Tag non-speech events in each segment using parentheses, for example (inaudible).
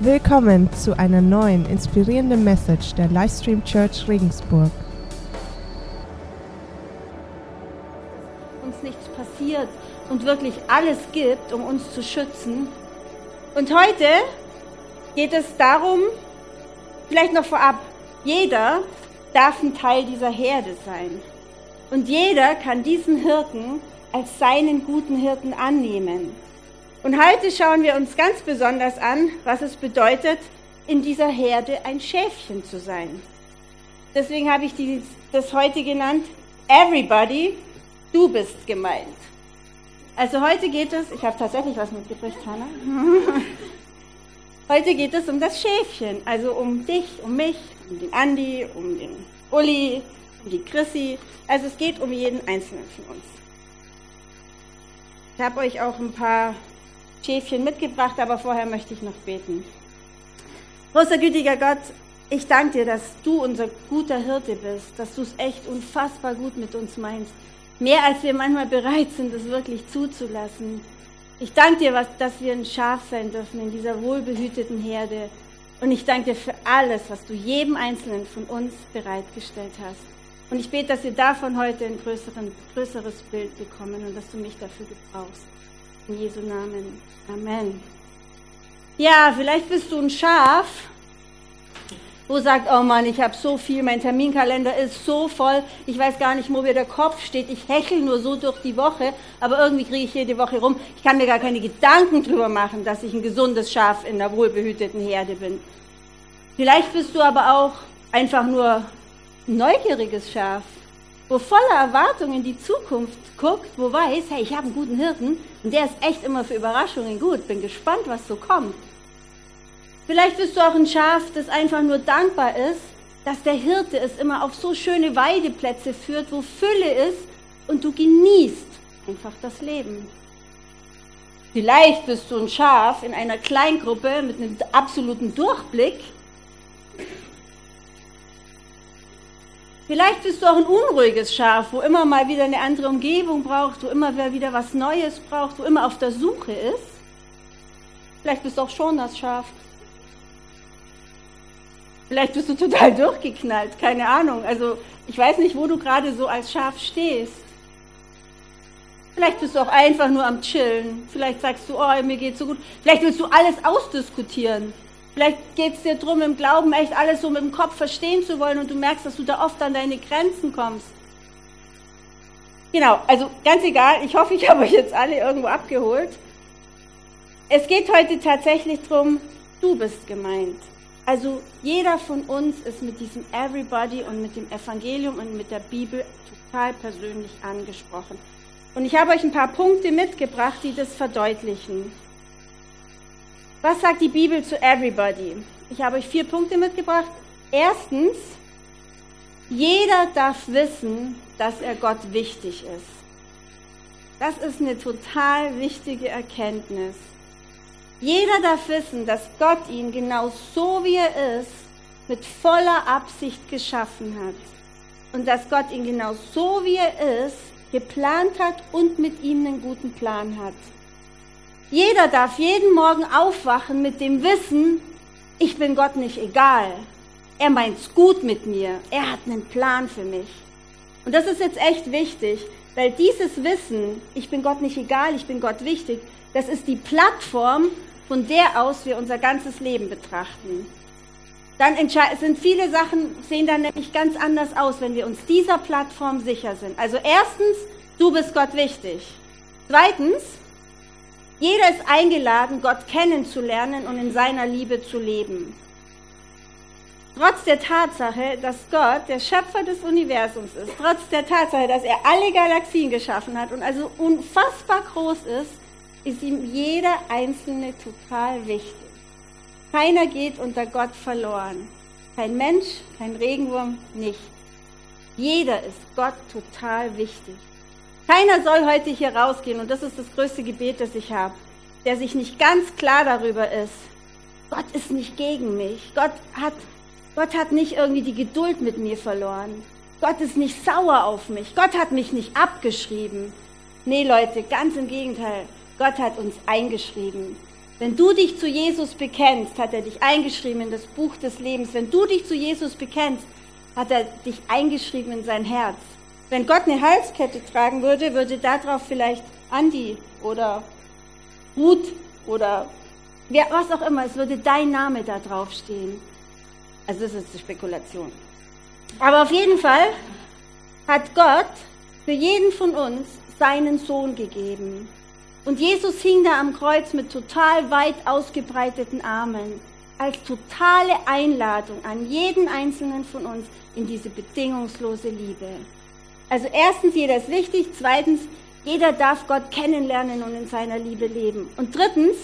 Willkommen zu einer neuen inspirierenden Message der Livestream Church Regensburg. uns nichts passiert und wirklich alles gibt, um uns zu schützen. Und heute geht es darum, vielleicht noch vorab, jeder darf ein Teil dieser Herde sein. Und jeder kann diesen Hirten als seinen guten Hirten annehmen. Und heute schauen wir uns ganz besonders an, was es bedeutet, in dieser Herde ein Schäfchen zu sein. Deswegen habe ich das heute genannt, Everybody, du bist gemeint. Also heute geht es, ich habe tatsächlich was mitgebracht, Hannah. (laughs) Heute geht es um das Schäfchen, also um dich, um mich, um den Andi, um den Uli, um die Chrissy. Also es geht um jeden Einzelnen von uns. Ich habe euch auch ein paar Schäfchen mitgebracht, aber vorher möchte ich noch beten. Großer gütiger Gott, ich danke dir, dass du unser guter Hirte bist, dass du es echt unfassbar gut mit uns meinst. Mehr als wir manchmal bereit sind, es wirklich zuzulassen. Ich danke dir, dass wir ein Schaf sein dürfen in dieser wohlbehüteten Herde. Und ich danke dir für alles, was du jedem Einzelnen von uns bereitgestellt hast. Und ich bete, dass wir davon heute ein größeres Bild bekommen und dass du mich dafür gebrauchst. In Jesu Namen. Amen. Ja, vielleicht bist du ein Schaf, wo sagt, oh Mann, ich habe so viel, mein Terminkalender ist so voll, ich weiß gar nicht, wo mir der Kopf steht, ich hechel nur so durch die Woche, aber irgendwie kriege ich jede Woche rum. Ich kann mir gar keine Gedanken drüber machen, dass ich ein gesundes Schaf in einer wohlbehüteten Herde bin. Vielleicht bist du aber auch einfach nur ein neugieriges Schaf, wo voller Erwartung in die Zukunft guckt, wo weiß, hey, ich habe einen guten Hirten und der ist echt immer für Überraschungen gut, bin gespannt, was so kommt. Vielleicht bist du auch ein Schaf, das einfach nur dankbar ist, dass der Hirte es immer auf so schöne Weideplätze führt, wo Fülle ist und du genießt einfach das Leben. Vielleicht bist du ein Schaf in einer Kleingruppe mit einem absoluten Durchblick. Vielleicht bist du auch ein unruhiges Schaf, wo immer mal wieder eine andere Umgebung braucht, wo immer wieder was Neues braucht, wo immer auf der Suche ist. Vielleicht bist du auch schon das Schaf. Vielleicht bist du total (laughs) durchgeknallt, keine Ahnung. Also ich weiß nicht, wo du gerade so als Schaf stehst. Vielleicht bist du auch einfach nur am Chillen. Vielleicht sagst du, oh, mir geht's so gut. Vielleicht willst du alles ausdiskutieren. Vielleicht geht es dir darum, im Glauben echt alles so mit dem Kopf verstehen zu wollen und du merkst, dass du da oft an deine Grenzen kommst. Genau, also ganz egal, ich hoffe, ich (laughs) habe euch jetzt alle irgendwo abgeholt. Es geht heute tatsächlich darum, du bist gemeint. Also jeder von uns ist mit diesem Everybody und mit dem Evangelium und mit der Bibel total persönlich angesprochen. Und ich habe euch ein paar Punkte mitgebracht, die das verdeutlichen. Was sagt die Bibel zu Everybody? Ich habe euch vier Punkte mitgebracht. Erstens, jeder darf wissen, dass er Gott wichtig ist. Das ist eine total wichtige Erkenntnis. Jeder darf wissen, dass Gott ihn genau so wie er ist, mit voller Absicht geschaffen hat. Und dass Gott ihn genau so wie er ist, geplant hat und mit ihm einen guten Plan hat. Jeder darf jeden Morgen aufwachen mit dem Wissen, ich bin Gott nicht egal. Er meint's gut mit mir. Er hat einen Plan für mich. Und das ist jetzt echt wichtig, weil dieses Wissen, ich bin Gott nicht egal, ich bin Gott wichtig, das ist die Plattform, von der aus wir unser ganzes Leben betrachten. Dann sind viele Sachen, sehen dann nämlich ganz anders aus, wenn wir uns dieser Plattform sicher sind. Also erstens, du bist Gott wichtig. Zweitens, jeder ist eingeladen, Gott kennenzulernen und in seiner Liebe zu leben. Trotz der Tatsache, dass Gott der Schöpfer des Universums ist, trotz der Tatsache, dass er alle Galaxien geschaffen hat und also unfassbar groß ist, ist ihm jeder Einzelne total wichtig. Keiner geht unter Gott verloren. Kein Mensch, kein Regenwurm, nicht. Jeder ist Gott total wichtig. Keiner soll heute hier rausgehen, und das ist das größte Gebet, das ich habe, der sich nicht ganz klar darüber ist, Gott ist nicht gegen mich. Gott hat, Gott hat nicht irgendwie die Geduld mit mir verloren. Gott ist nicht sauer auf mich. Gott hat mich nicht abgeschrieben. Nee, Leute, ganz im Gegenteil. Gott hat uns eingeschrieben. Wenn du dich zu Jesus bekennst, hat er dich eingeschrieben in das Buch des Lebens. Wenn du dich zu Jesus bekennst, hat er dich eingeschrieben in sein Herz. Wenn Gott eine Halskette tragen würde, würde darauf vielleicht Andi oder Ruth oder wer, was auch immer, es würde dein Name da drauf stehen. Also das ist eine Spekulation. Aber auf jeden Fall hat Gott für jeden von uns seinen Sohn gegeben. Und Jesus hing da am Kreuz mit total weit ausgebreiteten Armen als totale Einladung an jeden einzelnen von uns in diese bedingungslose Liebe. Also erstens, jeder ist wichtig. Zweitens, jeder darf Gott kennenlernen und in seiner Liebe leben. Und drittens,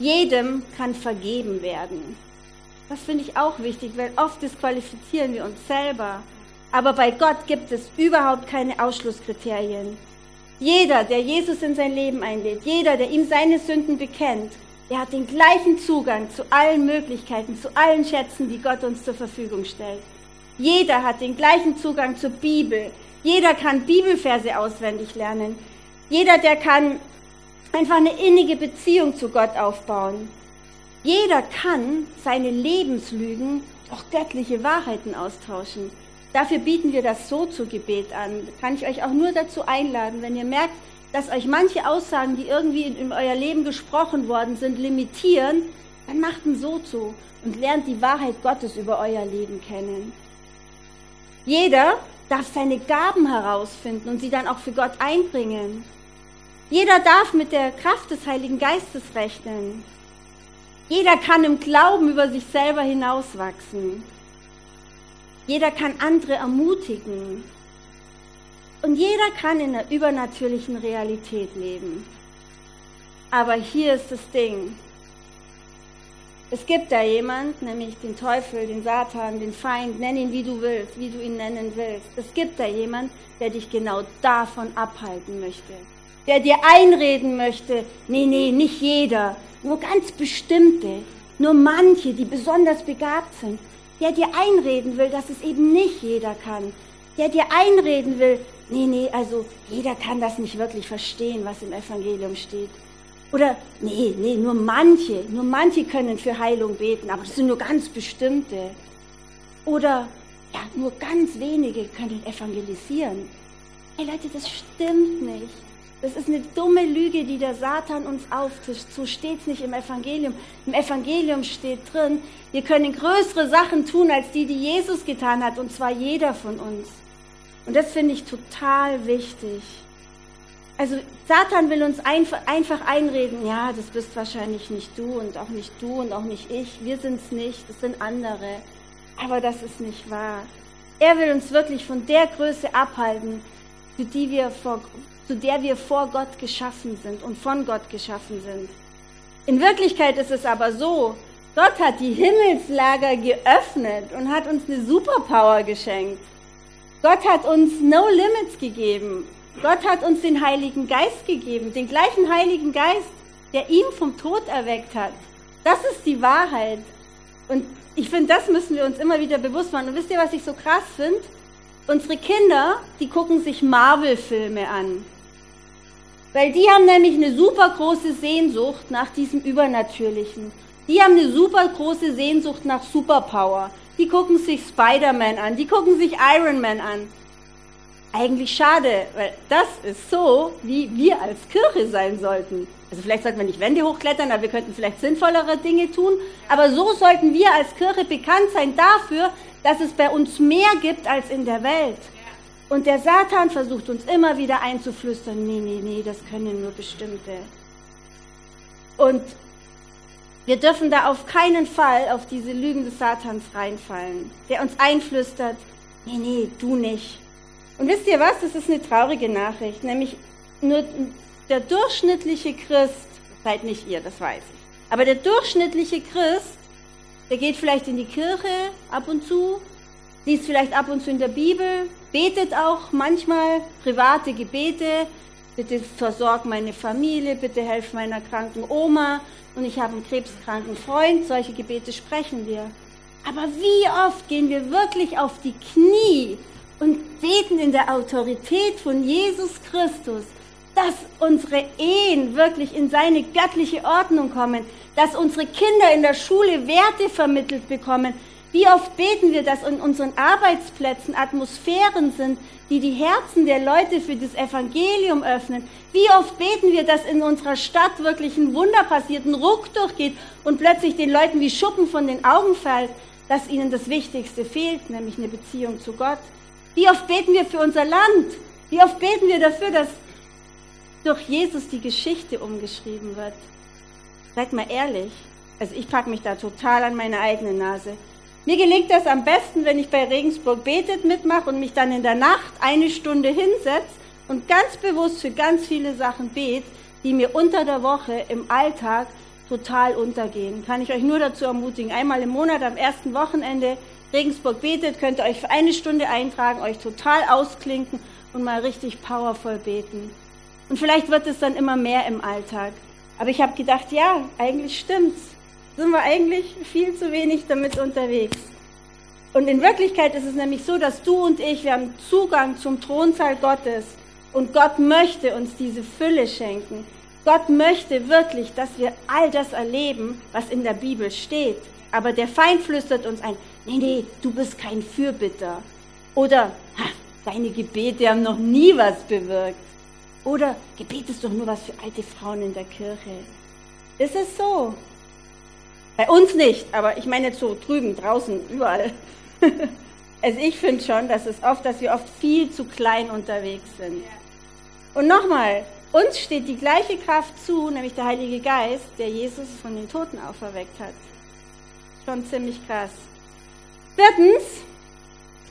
jedem kann vergeben werden. Das finde ich auch wichtig, weil oft disqualifizieren wir uns selber. Aber bei Gott gibt es überhaupt keine Ausschlusskriterien. Jeder, der Jesus in sein Leben einlädt, jeder, der ihm seine Sünden bekennt, der hat den gleichen Zugang zu allen Möglichkeiten, zu allen Schätzen, die Gott uns zur Verfügung stellt. Jeder hat den gleichen Zugang zur Bibel. Jeder kann Bibelverse auswendig lernen. Jeder, der kann einfach eine innige Beziehung zu Gott aufbauen. Jeder kann seine Lebenslügen durch göttliche Wahrheiten austauschen. Dafür bieten wir das so zu Gebet an. Kann ich euch auch nur dazu einladen, wenn ihr merkt, dass euch manche Aussagen, die irgendwie in, in euer Leben gesprochen worden sind, limitieren, dann macht ein so zu und lernt die Wahrheit Gottes über euer Leben kennen. Jeder darf seine Gaben herausfinden und sie dann auch für Gott einbringen. Jeder darf mit der Kraft des Heiligen Geistes rechnen. Jeder kann im Glauben über sich selber hinauswachsen. Jeder kann andere ermutigen. Und jeder kann in der übernatürlichen Realität leben. Aber hier ist das Ding. Es gibt da jemand, nämlich den Teufel, den Satan, den Feind, nenn ihn wie du willst, wie du ihn nennen willst. Es gibt da jemand, der dich genau davon abhalten möchte. Der dir einreden möchte, nee, nee, nicht jeder, nur ganz bestimmte, nur manche, die besonders begabt sind. Der dir einreden will, dass es eben nicht jeder kann. Der dir einreden will, nee, nee, also jeder kann das nicht wirklich verstehen, was im Evangelium steht. Oder, nee, nee, nur manche, nur manche können für Heilung beten, aber das sind nur ganz bestimmte. Oder, ja, nur ganz wenige können evangelisieren. Hey Leute, das stimmt nicht. Das ist eine dumme Lüge, die der Satan uns auftischt. So steht es nicht im Evangelium. Im Evangelium steht drin, wir können größere Sachen tun, als die, die Jesus getan hat, und zwar jeder von uns. Und das finde ich total wichtig. Also Satan will uns einfach einreden, ja, das bist wahrscheinlich nicht du und auch nicht du und auch nicht ich. Wir sind es nicht, das sind andere. Aber das ist nicht wahr. Er will uns wirklich von der Größe abhalten, zu, die wir vor, zu der wir vor Gott geschaffen sind und von Gott geschaffen sind. In Wirklichkeit ist es aber so, Gott hat die Himmelslager geöffnet und hat uns eine Superpower geschenkt. Gott hat uns No Limits gegeben Gott hat uns den Heiligen Geist gegeben, den gleichen Heiligen Geist, der ihn vom Tod erweckt hat. Das ist die Wahrheit. Und ich finde, das müssen wir uns immer wieder bewusst machen. Und wisst ihr, was ich so krass finde? Unsere Kinder, die gucken sich Marvel-Filme an. Weil die haben nämlich eine super große Sehnsucht nach diesem Übernatürlichen. Die haben eine super große Sehnsucht nach Superpower. Die gucken sich Spider-Man an, die gucken sich Iron Man an eigentlich schade, weil das ist so, wie wir als Kirche sein sollten. Also vielleicht sollten wir nicht Wände hochklettern, aber wir könnten vielleicht sinnvollere Dinge tun. Aber so sollten wir als Kirche bekannt sein dafür, dass es bei uns mehr gibt als in der Welt. Und der Satan versucht uns immer wieder einzuflüstern, nee, nee, nee, das können nur bestimmte. Und wir dürfen da auf keinen Fall auf diese Lügen des Satans reinfallen, der uns einflüstert, nee, nee, du nicht. Und wisst ihr was? Das ist eine traurige Nachricht. Nämlich nur der durchschnittliche Christ, seid nicht ihr, das weiß ich. Aber der durchschnittliche Christ, der geht vielleicht in die Kirche ab und zu, liest vielleicht ab und zu in der Bibel, betet auch manchmal private Gebete. Bitte versorg meine Familie, bitte helf meiner kranken Oma und ich habe einen krebskranken Freund. Solche Gebete sprechen wir. Aber wie oft gehen wir wirklich auf die Knie und beten in der Autorität von Jesus Christus dass unsere Ehen wirklich in seine göttliche Ordnung kommen, dass unsere Kinder in der Schule Werte vermittelt bekommen. Wie oft beten wir, dass in unseren Arbeitsplätzen Atmosphären sind, die die Herzen der Leute für das Evangelium öffnen. Wie oft beten wir, dass in unserer Stadt wirklich ein Wunder passiert, ein Ruck durchgeht und plötzlich den Leuten wie Schuppen von den Augen fällt, dass ihnen das Wichtigste fehlt, nämlich eine Beziehung zu Gott. Wie oft beten wir für unser Land? Wie oft beten wir dafür, dass durch Jesus die Geschichte umgeschrieben wird? Seid mal ehrlich. Also ich packe mich da total an meine eigene Nase. Mir gelingt das am besten, wenn ich bei Regensburg betet mitmache und mich dann in der Nacht eine Stunde hinsetze und ganz bewusst für ganz viele Sachen bete, die mir unter der Woche im Alltag total untergehen. Kann ich euch nur dazu ermutigen, einmal im Monat am ersten Wochenende Regensburg betet, könnt ihr euch für eine Stunde eintragen, euch total ausklinken und mal richtig powervoll beten. Und vielleicht wird es dann immer mehr im Alltag. Aber ich habe gedacht, ja, eigentlich stimmt's. Sind wir eigentlich viel zu wenig damit unterwegs. Und in Wirklichkeit ist es nämlich so, dass du und ich, wir haben Zugang zum Thronsaal Gottes. Und Gott möchte uns diese Fülle schenken. Gott möchte wirklich, dass wir all das erleben, was in der Bibel steht. Aber der Feind flüstert uns ein, nee, nee, du bist kein Fürbitter. Oder, ha, deine Gebete haben noch nie was bewirkt. Oder Gebet ist doch nur was für alte Frauen in der Kirche. Ist es so? Bei uns nicht, aber ich meine jetzt so drüben, draußen, überall. (laughs) also ich finde schon, dass es oft, dass wir oft viel zu klein unterwegs sind. Und nochmal, uns steht die gleiche Kraft zu, nämlich der Heilige Geist, der Jesus von den Toten auferweckt hat. Schon ziemlich krass. Viertens,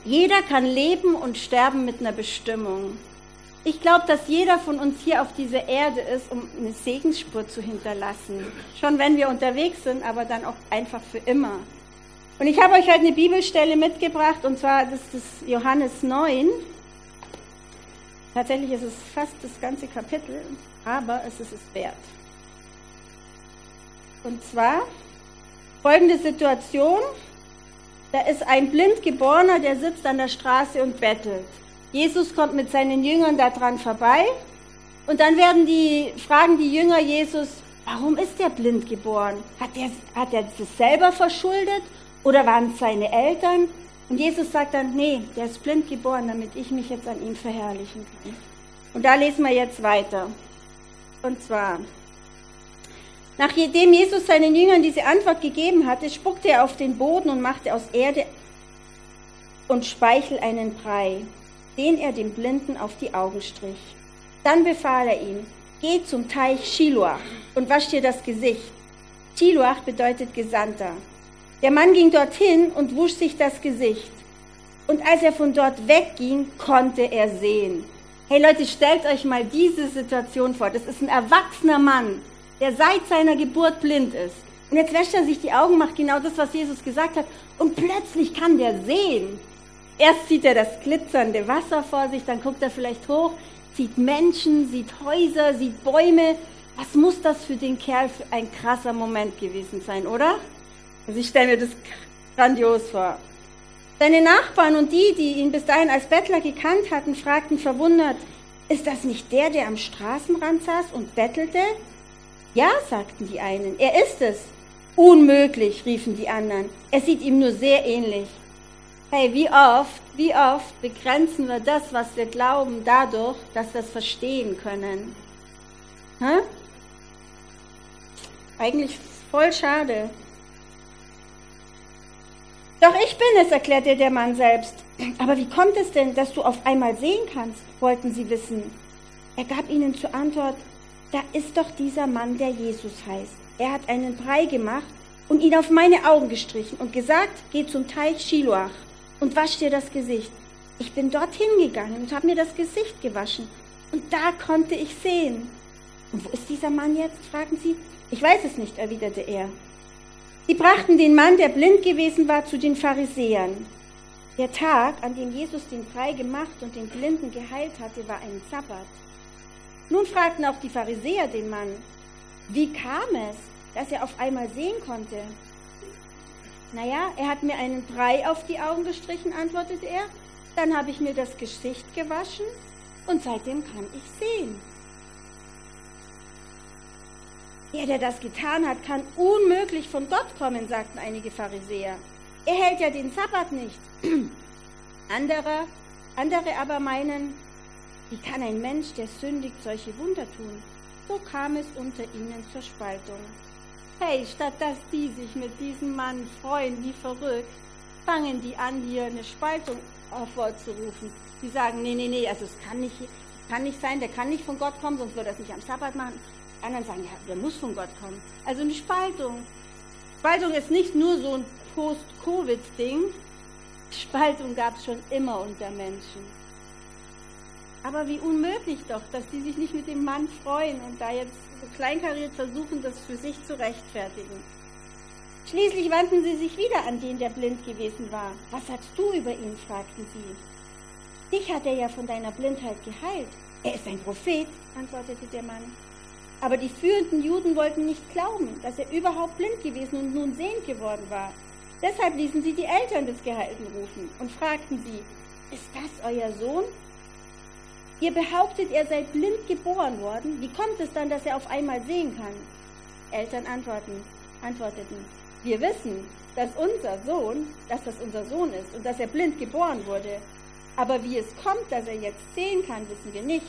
jeder kann leben und sterben mit einer Bestimmung. Ich glaube, dass jeder von uns hier auf dieser Erde ist, um eine Segensspur zu hinterlassen. Schon wenn wir unterwegs sind, aber dann auch einfach für immer. Und ich habe euch heute eine Bibelstelle mitgebracht, und zwar das ist Johannes 9. Tatsächlich ist es fast das ganze Kapitel, aber es ist es wert. Und zwar folgende Situation. Da ist ein Blindgeborener, der sitzt an der Straße und bettelt. Jesus kommt mit seinen Jüngern daran vorbei und dann werden die, fragen die Jünger Jesus, warum ist der blind geboren? Hat er, hat er das selber verschuldet oder waren es seine Eltern? Und Jesus sagt dann, nee, der ist blind geboren, damit ich mich jetzt an ihm verherrlichen kann. Und da lesen wir jetzt weiter. Und zwar, nachdem Jesus seinen Jüngern diese Antwort gegeben hatte, spuckte er auf den Boden und machte aus Erde und Speichel einen Brei den er dem Blinden auf die Augen strich. Dann befahl er ihm, geh zum Teich Shiloach und wasch dir das Gesicht. Shiloach bedeutet Gesandter. Der Mann ging dorthin und wusch sich das Gesicht. Und als er von dort wegging, konnte er sehen. Hey Leute, stellt euch mal diese Situation vor. Das ist ein erwachsener Mann, der seit seiner Geburt blind ist. Und jetzt wäscht er sich die Augen, macht genau das, was Jesus gesagt hat. Und plötzlich kann der sehen. Erst sieht er das glitzernde Wasser vor sich, dann guckt er vielleicht hoch, sieht Menschen, sieht Häuser, sieht Bäume. Was muss das für den Kerl für ein krasser Moment gewesen sein, oder? Also ich stelle mir das grandios vor. Seine Nachbarn und die, die ihn bis dahin als Bettler gekannt hatten, fragten verwundert, ist das nicht der, der am Straßenrand saß und bettelte? Ja, sagten die einen, er ist es. Unmöglich, riefen die anderen. Er sieht ihm nur sehr ähnlich. Hey, wie oft, wie oft begrenzen wir das, was wir glauben, dadurch, dass wir es verstehen können? Hä? Eigentlich voll schade. Doch ich bin es, erklärte der Mann selbst. Aber wie kommt es denn, dass du auf einmal sehen kannst? wollten sie wissen. Er gab ihnen zur Antwort, da ist doch dieser Mann, der Jesus heißt. Er hat einen Brei gemacht und ihn auf meine Augen gestrichen und gesagt, geh zum Teich Shiloach und wasch dir das Gesicht. Ich bin dorthin gegangen und habe mir das Gesicht gewaschen. Und da konnte ich sehen. Und wo ist dieser Mann jetzt? fragen sie. Ich weiß es nicht, erwiderte er. Sie brachten den Mann, der blind gewesen war, zu den Pharisäern. Der Tag, an dem Jesus den frei gemacht und den Blinden geheilt hatte, war ein Sabbat. Nun fragten auch die Pharisäer den Mann, wie kam es, dass er auf einmal sehen konnte? Naja, er hat mir einen Brei auf die Augen gestrichen, antwortete er. Dann habe ich mir das Gesicht gewaschen und seitdem kann ich sehen. Der, der das getan hat, kann unmöglich von Gott kommen, sagten einige Pharisäer. Er hält ja den Sabbat nicht. (clears throat) andere, andere aber meinen, wie kann ein Mensch, der sündigt, solche Wunder tun? So kam es unter ihnen zur Spaltung. Hey, statt dass die sich mit diesem Mann freuen wie verrückt, fangen die an, hier eine Spaltung hervorzurufen. Die sagen, nee, nee, nee, also es kann nicht, kann nicht sein, der kann nicht von Gott kommen, sonst würde er es nicht am Sabbat machen. Anderen sagen, ja, der muss von Gott kommen. Also eine Spaltung. Spaltung ist nicht nur so ein Post-Covid-Ding. Spaltung gab es schon immer unter Menschen. Aber wie unmöglich doch, dass die sich nicht mit dem Mann freuen und da jetzt so kleinkariert versuchen, das für sich zu rechtfertigen. Schließlich wandten sie sich wieder an den, der blind gewesen war. Was sagst du über ihn? fragten sie. Dich hat er ja von deiner Blindheit geheilt. Er ist ein Prophet, antwortete der Mann. Aber die führenden Juden wollten nicht glauben, dass er überhaupt blind gewesen und nun sehend geworden war. Deshalb ließen sie die Eltern des Geheilten rufen und fragten sie, ist das euer Sohn? Ihr behauptet, er sei blind geboren worden. Wie kommt es dann, dass er auf einmal sehen kann? Eltern antworten, antworteten, wir wissen, dass unser Sohn, dass das unser Sohn ist und dass er blind geboren wurde. Aber wie es kommt, dass er jetzt sehen kann, wissen wir nicht.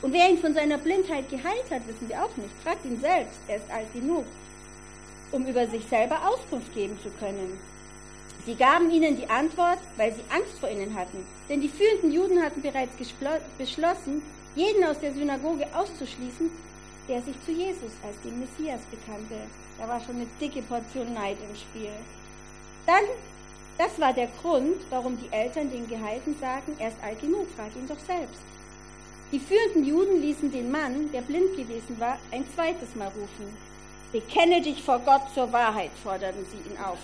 Und wer ihn von seiner Blindheit geheilt hat, wissen wir auch nicht. Fragt ihn selbst, er ist alt genug, um über sich selber Auskunft geben zu können. Sie gaben ihnen die Antwort, weil sie Angst vor ihnen hatten. Denn die führenden Juden hatten bereits beschlossen, jeden aus der Synagoge auszuschließen, der sich zu Jesus als dem Messias bekannte. Da war schon eine dicke Portion Neid im Spiel. Dann, das war der Grund, warum die Eltern den Geheilten sagten, er ist alt genug, frag ihn doch selbst. Die führenden Juden ließen den Mann, der blind gewesen war, ein zweites Mal rufen. Bekenne dich vor Gott zur Wahrheit, forderten sie ihn auf.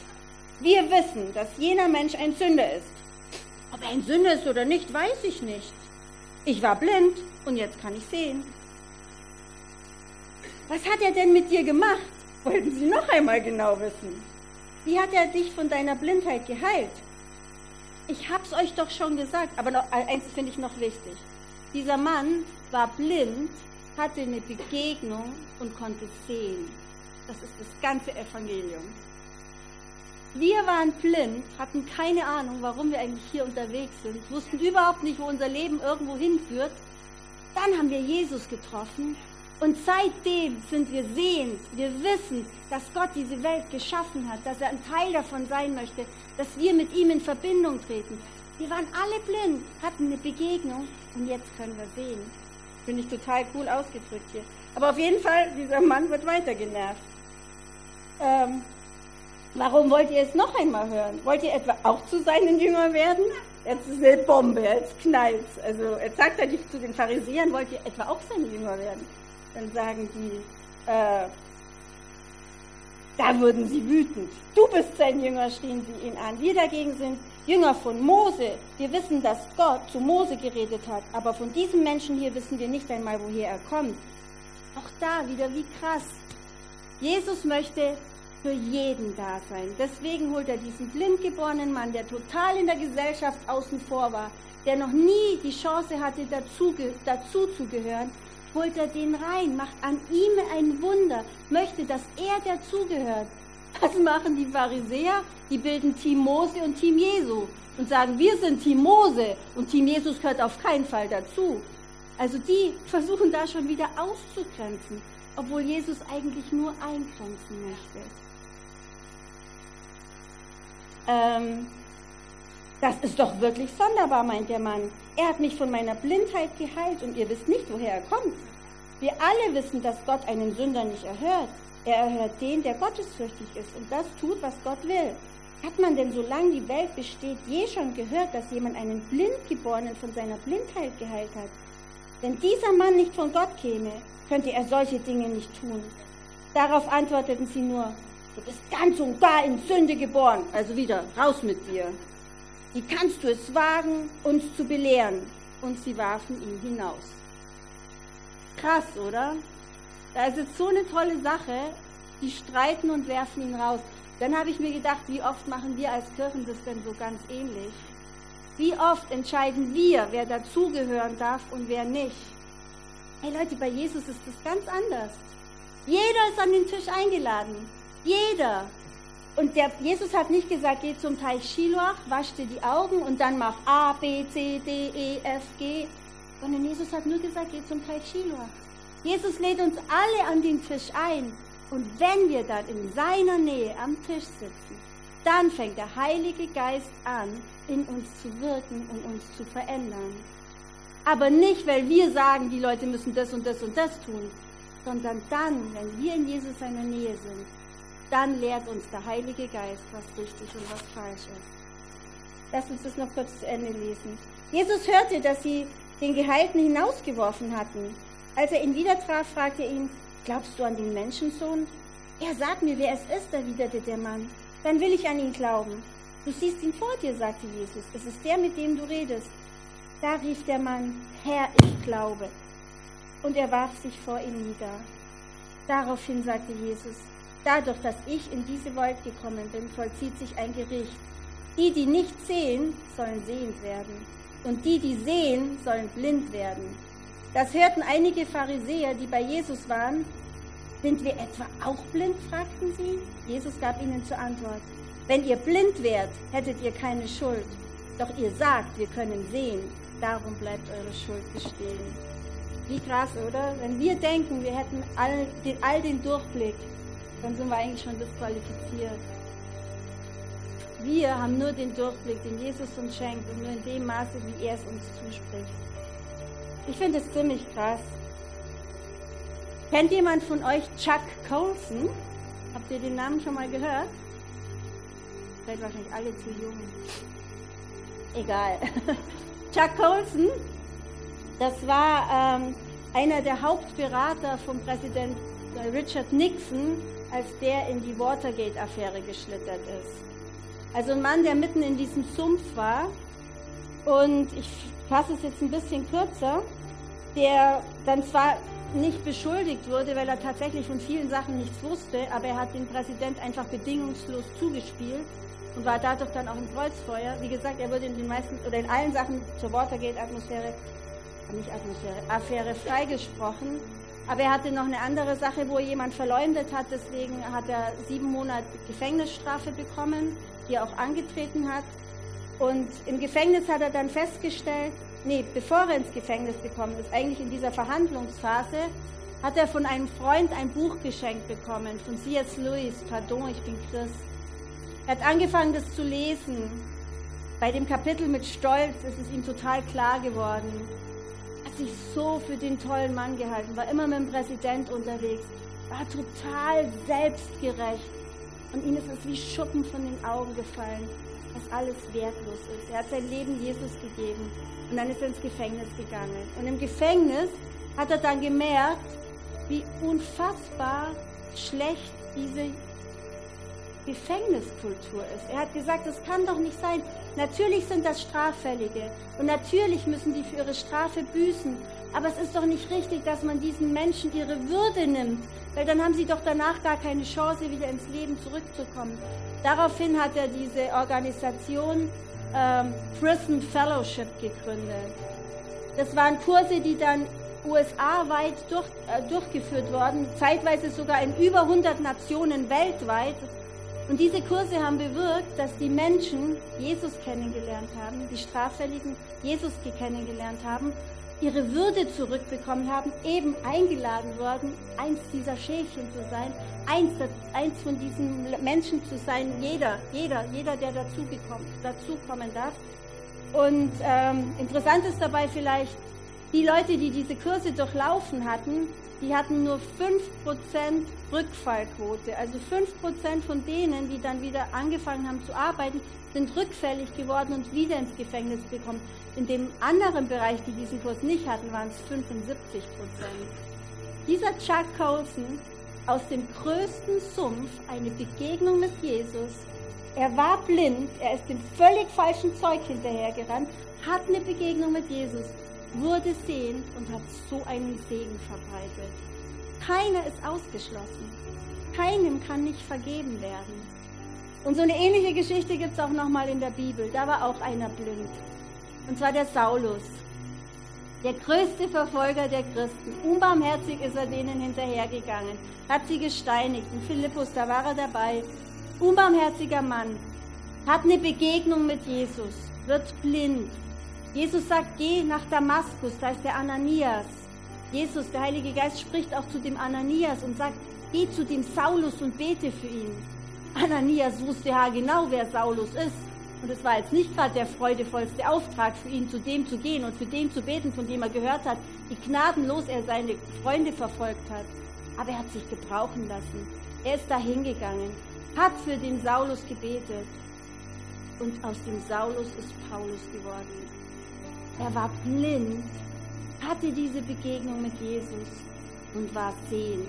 Wir wissen, dass jener Mensch ein Sünder ist. Ob er ein Sünder ist oder nicht, weiß ich nicht. Ich war blind und jetzt kann ich sehen. Was hat er denn mit dir gemacht? Wollten Sie noch einmal genau wissen. Wie hat er dich von deiner Blindheit geheilt? Ich hab's euch doch schon gesagt, aber noch, äh, eins finde ich noch wichtig. Dieser Mann war blind, hatte eine Begegnung und konnte sehen. Das ist das ganze Evangelium. Wir waren blind, hatten keine Ahnung, warum wir eigentlich hier unterwegs sind, wussten überhaupt nicht, wo unser Leben irgendwo hinführt. Dann haben wir Jesus getroffen und seitdem sind wir sehend. Wir wissen, dass Gott diese Welt geschaffen hat, dass er ein Teil davon sein möchte, dass wir mit ihm in Verbindung treten. Wir waren alle blind, hatten eine Begegnung und jetzt können wir sehen. Finde ich total cool ausgedrückt hier. Aber auf jeden Fall, dieser Mann wird weiter genervt. Ähm, Warum wollt ihr es noch einmal hören? Wollt ihr etwa auch zu seinen Jüngern werden? Jetzt ist eine Bombe, jetzt knallt Also jetzt sagt er zu den Pharisäern, wollt ihr etwa auch seine Jünger werden? Dann sagen die, äh, da wurden sie wütend. Du bist sein Jünger, schrien sie ihn an. Wir dagegen sind Jünger von Mose. Wir wissen, dass Gott zu Mose geredet hat, aber von diesem Menschen hier wissen wir nicht einmal, woher er kommt. Auch da wieder wie krass. Jesus möchte für jeden da sein. Deswegen holt er diesen blind geborenen Mann, der total in der Gesellschaft außen vor war, der noch nie die Chance hatte, dazu, dazu zu gehören, holt er den rein, macht an ihm ein Wunder, möchte, dass er dazugehört. Was machen die Pharisäer? Die bilden Team Mose und Team Jesu und sagen, wir sind Team Mose und Team Jesus gehört auf keinen Fall dazu. Also die versuchen da schon wieder auszugrenzen, obwohl Jesus eigentlich nur eingrenzen möchte. Ähm, das ist doch wirklich sonderbar, meint der Mann. Er hat mich von meiner Blindheit geheilt und ihr wisst nicht, woher er kommt. Wir alle wissen, dass Gott einen Sünder nicht erhört. Er erhört den, der gottesfürchtig ist und das tut, was Gott will. Hat man denn, solange die Welt besteht, je schon gehört, dass jemand einen Blindgeborenen von seiner Blindheit geheilt hat? Wenn dieser Mann nicht von Gott käme, könnte er solche Dinge nicht tun. Darauf antworteten sie nur, Du bist ganz und gar in Sünde geboren. Also wieder, raus mit dir. Wie kannst du es wagen, uns zu belehren? Und sie warfen ihn hinaus. Krass, oder? Da ist jetzt so eine tolle Sache. Die streiten und werfen ihn raus. Dann habe ich mir gedacht, wie oft machen wir als Kirchen das denn so ganz ähnlich? Wie oft entscheiden wir, wer dazugehören darf und wer nicht? Hey Leute, bei Jesus ist das ganz anders. Jeder ist an den Tisch eingeladen. Jeder. Und der, Jesus hat nicht gesagt, geh zum Teich Shiloach, wasch dir die Augen und dann mach A, B, C, D, E, F, G. Sondern Jesus hat nur gesagt, geh zum Teich Shiloach. Jesus lädt uns alle an den Tisch ein. Und wenn wir dann in seiner Nähe am Tisch sitzen, dann fängt der Heilige Geist an, in uns zu wirken und uns zu verändern. Aber nicht, weil wir sagen, die Leute müssen das und das und das tun, sondern dann, wenn wir in Jesus seiner Nähe sind, dann lehrt uns der Heilige Geist, was richtig und was falsch ist. Lass uns das noch kurz zu Ende lesen. Jesus hörte, dass sie den Geheilten hinausgeworfen hatten. Als er ihn wieder traf, fragte er ihn, glaubst du an den Menschensohn? Er sagt mir, wer es ist, erwiderte der Mann. Dann will ich an ihn glauben. Du siehst ihn vor dir, sagte Jesus. Es ist der, mit dem du redest. Da rief der Mann, Herr, ich glaube. Und er warf sich vor ihm nieder. Daraufhin sagte Jesus, dadurch, dass ich in diese Welt gekommen bin, vollzieht sich ein Gericht. Die, die nicht sehen, sollen sehend werden. Und die, die sehen, sollen blind werden. Das hörten einige Pharisäer, die bei Jesus waren. Sind wir etwa auch blind? fragten sie. Jesus gab ihnen zur Antwort, wenn ihr blind wärt, hättet ihr keine Schuld. Doch ihr sagt, wir können sehen. Darum bleibt eure Schuld bestehen. Wie krass, oder? Wenn wir denken, wir hätten all den, all den Durchblick, dann sind wir eigentlich schon disqualifiziert. Wir haben nur den Durchblick, den Jesus uns schenkt und nur in dem Maße, wie er es uns zuspricht. Ich finde es ziemlich krass. Kennt jemand von euch Chuck Colson? Habt ihr den Namen schon mal gehört? Seid wahrscheinlich alle zu jung. Egal. (laughs) Chuck Colson, das war ähm, einer der Hauptberater von Präsident Richard Nixon, als der in die Watergate-Affäre geschlittert ist. Also ein Mann, der mitten in diesem Sumpf war. Und ich fasse es jetzt ein bisschen kürzer, der dann zwar nicht beschuldigt wurde, weil er tatsächlich von vielen Sachen nichts wusste, aber er hat den Präsident einfach bedingungslos zugespielt und war dadurch dann auch im Kreuzfeuer. Wie gesagt, er wurde in den meisten oder in allen Sachen zur Watergate-Atmosphäre, nicht Atmosphäre, Affäre freigesprochen. Aber er hatte noch eine andere Sache, wo er jemand verleumdet hat. Deswegen hat er sieben Monate Gefängnisstrafe bekommen, die er auch angetreten hat. Und im Gefängnis hat er dann festgestellt, nee, bevor er ins Gefängnis gekommen ist, eigentlich in dieser Verhandlungsphase, hat er von einem Freund ein Buch geschenkt bekommen, von C.S. Lewis, Pardon, ich bin Christ. Er hat angefangen, das zu lesen. Bei dem Kapitel mit Stolz ist es ihm total klar geworden. Sich so für den tollen Mann gehalten, war immer mit dem Präsident unterwegs, war total selbstgerecht. Und ihm ist es wie Schuppen von den Augen gefallen, dass alles wertlos ist. Er hat sein Leben Jesus gegeben und dann ist er ins Gefängnis gegangen. Und im Gefängnis hat er dann gemerkt, wie unfassbar schlecht diese Gefängniskultur ist. Er hat gesagt, das kann doch nicht sein. Natürlich sind das Straffällige und natürlich müssen die für ihre Strafe büßen. Aber es ist doch nicht richtig, dass man diesen Menschen ihre Würde nimmt, weil dann haben sie doch danach gar keine Chance, wieder ins Leben zurückzukommen. Daraufhin hat er diese Organisation ähm, Prison Fellowship gegründet. Das waren Kurse, die dann USA-weit durch, äh, durchgeführt wurden, zeitweise sogar in über 100 Nationen weltweit. Und diese Kurse haben bewirkt, dass die Menschen Jesus kennengelernt haben, die Straffälligen Jesus kennengelernt haben ihre Würde zurückbekommen haben, eben eingeladen worden, eins dieser Schäfchen zu sein, eins, eins von diesen Menschen zu sein, jeder, jeder, jeder, der dazukommen darf. Und ähm, interessant ist dabei vielleicht, die Leute, die diese Kurse durchlaufen hatten, die hatten nur 5% Rückfallquote. Also 5% von denen, die dann wieder angefangen haben zu arbeiten, sind rückfällig geworden und wieder ins Gefängnis gekommen. In dem anderen Bereich, die diesen Kurs nicht hatten, waren es 75% Dieser Chuck Colson aus dem größten Sumpf eine Begegnung mit Jesus. Er war blind, er ist dem völlig falschen Zeug hinterhergerannt, hat eine Begegnung mit Jesus wurde sehend und hat so einen Segen verbreitet. Keiner ist ausgeschlossen. Keinem kann nicht vergeben werden. Und so eine ähnliche Geschichte gibt es auch nochmal in der Bibel. Da war auch einer blind. Und zwar der Saulus. Der größte Verfolger der Christen. Unbarmherzig ist er denen hinterhergegangen, hat sie gesteinigt. In Philippus, da war er dabei. Unbarmherziger Mann, hat eine Begegnung mit Jesus, wird blind. Jesus sagt, geh nach Damaskus, da ist der Ananias. Jesus, der Heilige Geist, spricht auch zu dem Ananias und sagt, geh zu dem Saulus und bete für ihn. Ananias wusste ja genau, wer Saulus ist. Und es war jetzt nicht gerade der freudevollste Auftrag für ihn, zu dem zu gehen und für den zu beten, von dem er gehört hat, wie gnadenlos er seine Freunde verfolgt hat. Aber er hat sich gebrauchen lassen. Er ist da hingegangen, hat für den Saulus gebetet. Und aus dem Saulus ist Paulus geworden. Er war blind, hatte diese Begegnung mit Jesus und war sehend.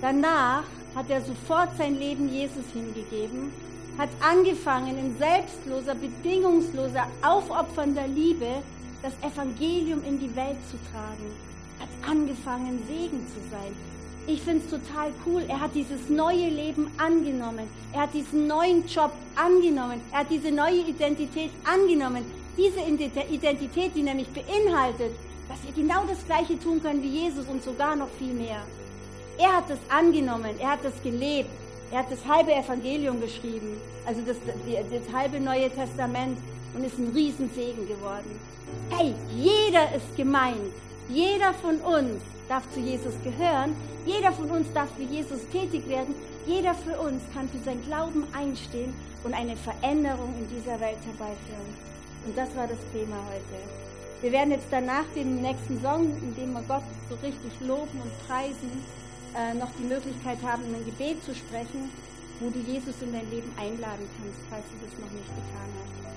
Danach hat er sofort sein Leben Jesus hingegeben hat angefangen, in selbstloser, bedingungsloser, aufopfernder Liebe das Evangelium in die Welt zu tragen. Hat angefangen, Segen zu sein. Ich finde es total cool. Er hat dieses neue Leben angenommen. Er hat diesen neuen Job angenommen. Er hat diese neue Identität angenommen. Diese Identität, die nämlich beinhaltet, dass wir genau das Gleiche tun können wie Jesus und sogar noch viel mehr. Er hat es angenommen. Er hat es gelebt. Er hat das halbe Evangelium geschrieben, also das, das halbe Neue Testament und ist ein Riesensegen geworden. Hey, jeder ist gemeint. Jeder von uns darf zu Jesus gehören. Jeder von uns darf für Jesus tätig werden. Jeder für uns kann für sein Glauben einstehen und eine Veränderung in dieser Welt herbeiführen. Und das war das Thema heute. Wir werden jetzt danach den nächsten Song, in dem wir Gott so richtig loben und preisen, äh, noch die Möglichkeit haben, ein Gebet zu sprechen, wo du Jesus in dein Leben einladen kannst, falls du das noch nicht getan hast.